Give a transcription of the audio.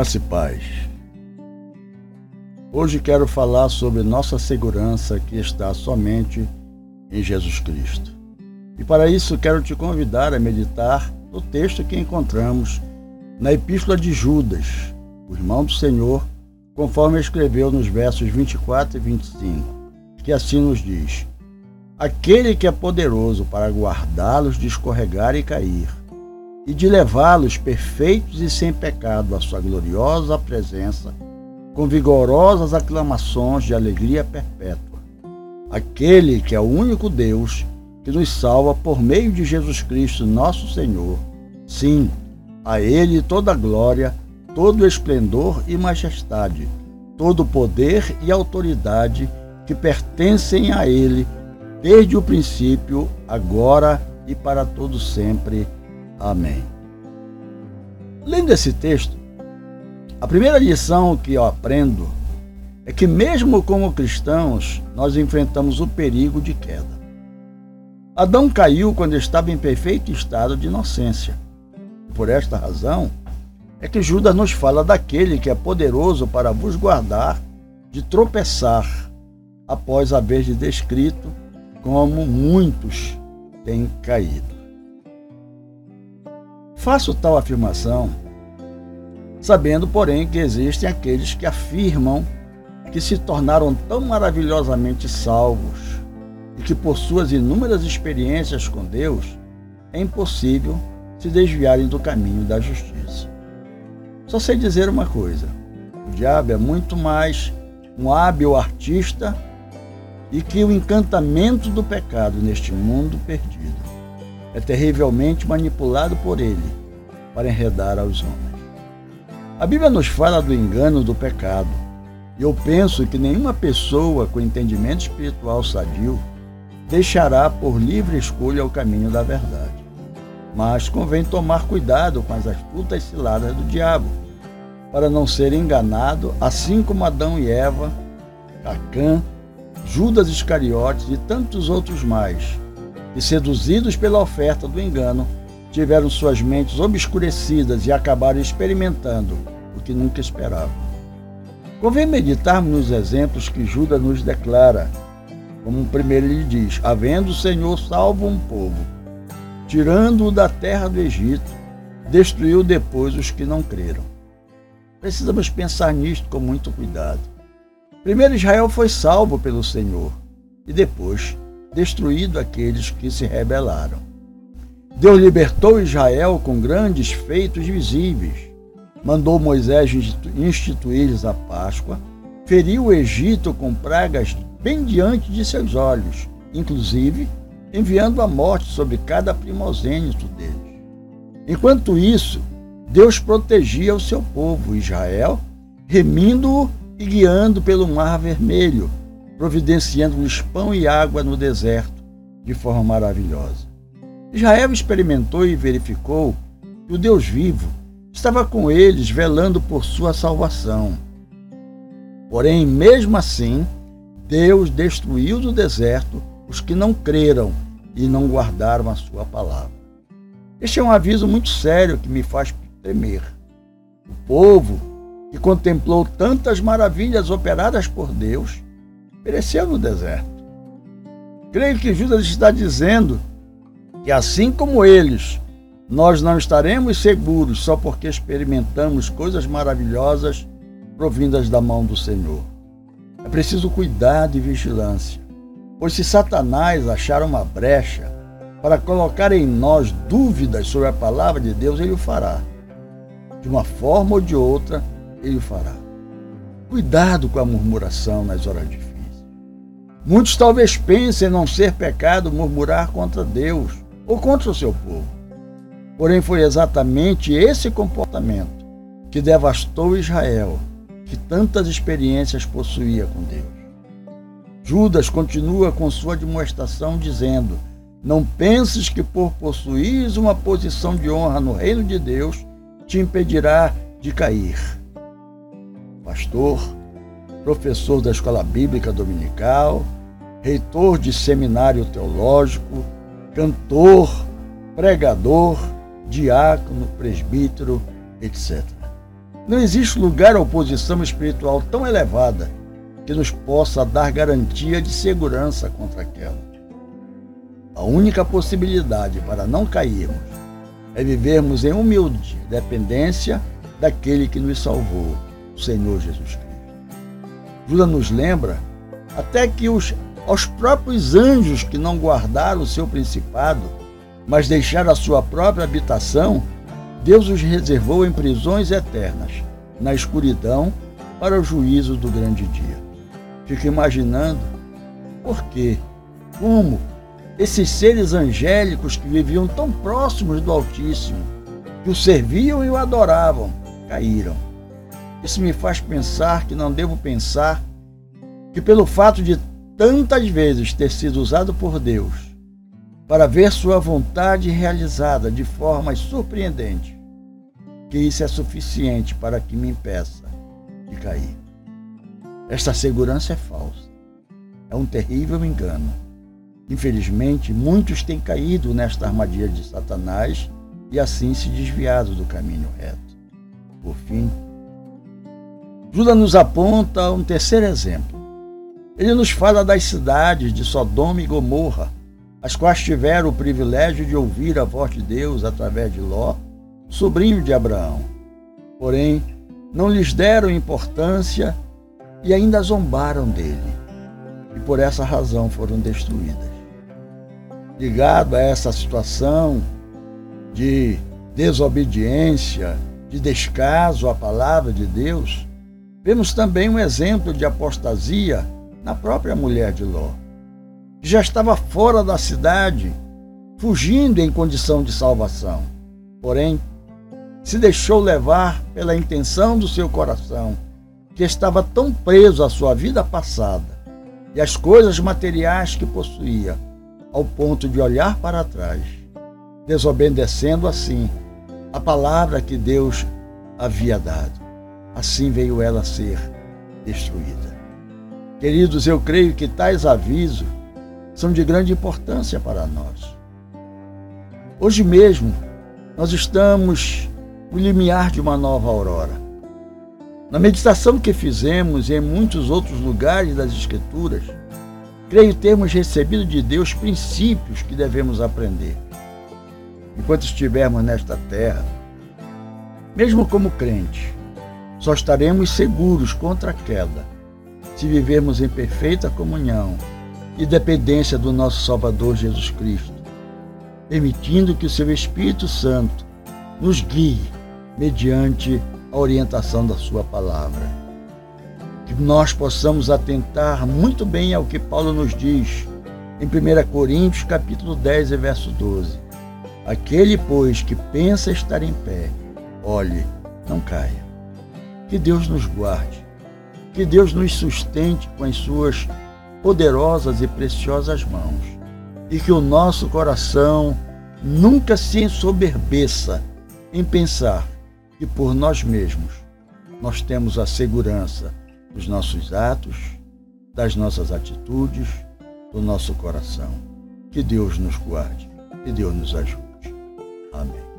Graça e paz. Hoje quero falar sobre nossa segurança que está somente em Jesus Cristo. E para isso quero te convidar a meditar no texto que encontramos na Epístola de Judas, o irmão do Senhor, conforme escreveu nos versos 24 e 25, que assim nos diz: Aquele que é poderoso para guardá-los de escorregar e cair, e de levá-los perfeitos e sem pecado à sua gloriosa presença, com vigorosas aclamações de alegria perpétua. Aquele que é o único Deus que nos salva por meio de Jesus Cristo, nosso Senhor. Sim, a Ele toda glória, todo esplendor e majestade, todo poder e autoridade que pertencem a Ele desde o princípio, agora e para todo sempre. Amém. Lendo esse texto, a primeira lição que eu aprendo é que mesmo como cristãos, nós enfrentamos o perigo de queda. Adão caiu quando estava em perfeito estado de inocência. Por esta razão, é que Judas nos fala daquele que é poderoso para vos guardar de tropeçar, após haver descrito como muitos têm caído. Faço tal afirmação, sabendo, porém, que existem aqueles que afirmam que se tornaram tão maravilhosamente salvos e que, por suas inúmeras experiências com Deus, é impossível se desviarem do caminho da justiça. Só sei dizer uma coisa: o diabo é muito mais um hábil artista e que o encantamento do pecado neste mundo perdido é terrivelmente manipulado por ele para enredar aos homens. A Bíblia nos fala do engano do pecado, e eu penso que nenhuma pessoa com entendimento espiritual sadio deixará por livre escolha o caminho da verdade. Mas convém tomar cuidado com as astutas ciladas do diabo, para não ser enganado, assim como Adão e Eva, Cacã, Judas Iscariotes e tantos outros mais, que, seduzidos pela oferta do engano, tiveram suas mentes obscurecidas e acabaram experimentando o que nunca esperavam. Convém meditarmos nos exemplos que Judas nos declara, como primeiro ele diz: Havendo o Senhor salvo um povo, tirando-o da terra do Egito, destruiu depois os que não creram. Precisamos pensar nisto com muito cuidado. Primeiro Israel foi salvo pelo Senhor e depois destruído aqueles que se rebelaram. Deus libertou Israel com grandes feitos visíveis. Mandou Moisés instituir-lhes a Páscoa, feriu o Egito com pragas bem diante de seus olhos, inclusive enviando a morte sobre cada primogênito deles. Enquanto isso, Deus protegia o seu povo, Israel, remindo-o e guiando pelo Mar Vermelho, providenciando-lhes pão e água no deserto de forma maravilhosa. Israel experimentou e verificou que o Deus vivo estava com eles, velando por sua salvação. Porém, mesmo assim, Deus destruiu do deserto os que não creram e não guardaram a sua palavra. Este é um aviso muito sério que me faz tremer. O povo que contemplou tantas maravilhas operadas por Deus, pereceu no deserto. Creio que Judas está dizendo que, assim como eles, nós não estaremos seguros só porque experimentamos coisas maravilhosas provindas da mão do Senhor. É preciso cuidado e vigilância, pois se Satanás achar uma brecha para colocar em nós dúvidas sobre a palavra de Deus, ele o fará. De uma forma ou de outra, ele o fará. Cuidado com a murmuração nas horas difíceis. Muitos talvez pensem não ser pecado murmurar contra Deus ou contra o seu povo. Porém, foi exatamente esse comportamento que devastou Israel, que tantas experiências possuía com Deus. Judas continua com sua demonstração dizendo: Não penses que por possuir uma posição de honra no reino de Deus te impedirá de cair pastor, professor da Escola Bíblica Dominical, reitor de seminário teológico, cantor, pregador, diácono, presbítero, etc. Não existe lugar ou posição espiritual tão elevada que nos possa dar garantia de segurança contra aquela. A única possibilidade para não cairmos é vivermos em humilde dependência daquele que nos salvou, o Senhor Jesus Cristo. Júlia nos lembra até que os, aos próprios anjos que não guardaram o seu principado, mas deixaram a sua própria habitação, Deus os reservou em prisões eternas, na escuridão, para o juízo do grande dia. Fico imaginando por quê, como esses seres angélicos que viviam tão próximos do Altíssimo, que o serviam e o adoravam, caíram. Isso me faz pensar que não devo pensar que, pelo fato de tantas vezes ter sido usado por Deus para ver Sua vontade realizada de forma surpreendente, que isso é suficiente para que me impeça de cair. Esta segurança é falsa. É um terrível engano. Infelizmente, muitos têm caído nesta armadilha de Satanás e assim se desviado do caminho reto. Por fim, Judas nos aponta um terceiro exemplo. Ele nos fala das cidades de Sodoma e Gomorra, as quais tiveram o privilégio de ouvir a voz de Deus através de Ló, sobrinho de Abraão. Porém, não lhes deram importância e ainda zombaram dele, e por essa razão foram destruídas. Ligado a essa situação de desobediência, de descaso à palavra de Deus, vemos também um exemplo de apostasia na própria mulher de Ló, que já estava fora da cidade, fugindo em condição de salvação. Porém, se deixou levar pela intenção do seu coração, que estava tão preso à sua vida passada e às coisas materiais que possuía, ao ponto de olhar para trás, desobedecendo assim a palavra que Deus havia dado. Assim veio ela a ser destruída. Queridos, eu creio que tais avisos são de grande importância para nós. Hoje mesmo, nós estamos no limiar de uma nova aurora. Na meditação que fizemos e em muitos outros lugares das Escrituras, creio termos recebido de Deus princípios que devemos aprender enquanto estivermos nesta terra, mesmo como crentes, só estaremos seguros contra a queda se vivermos em perfeita comunhão e dependência do nosso Salvador Jesus Cristo, permitindo que o seu Espírito Santo nos guie mediante a orientação da sua palavra. Que nós possamos atentar muito bem ao que Paulo nos diz em 1 Coríntios capítulo 10, verso 12 Aquele, pois, que pensa estar em pé, olhe, não caia. Que Deus nos guarde, que Deus nos sustente com as suas poderosas e preciosas mãos, e que o nosso coração nunca se ensoberbeça em pensar que por nós mesmos nós temos a segurança dos nossos atos, das nossas atitudes, do nosso coração. Que Deus nos guarde, que Deus nos ajude. Amém.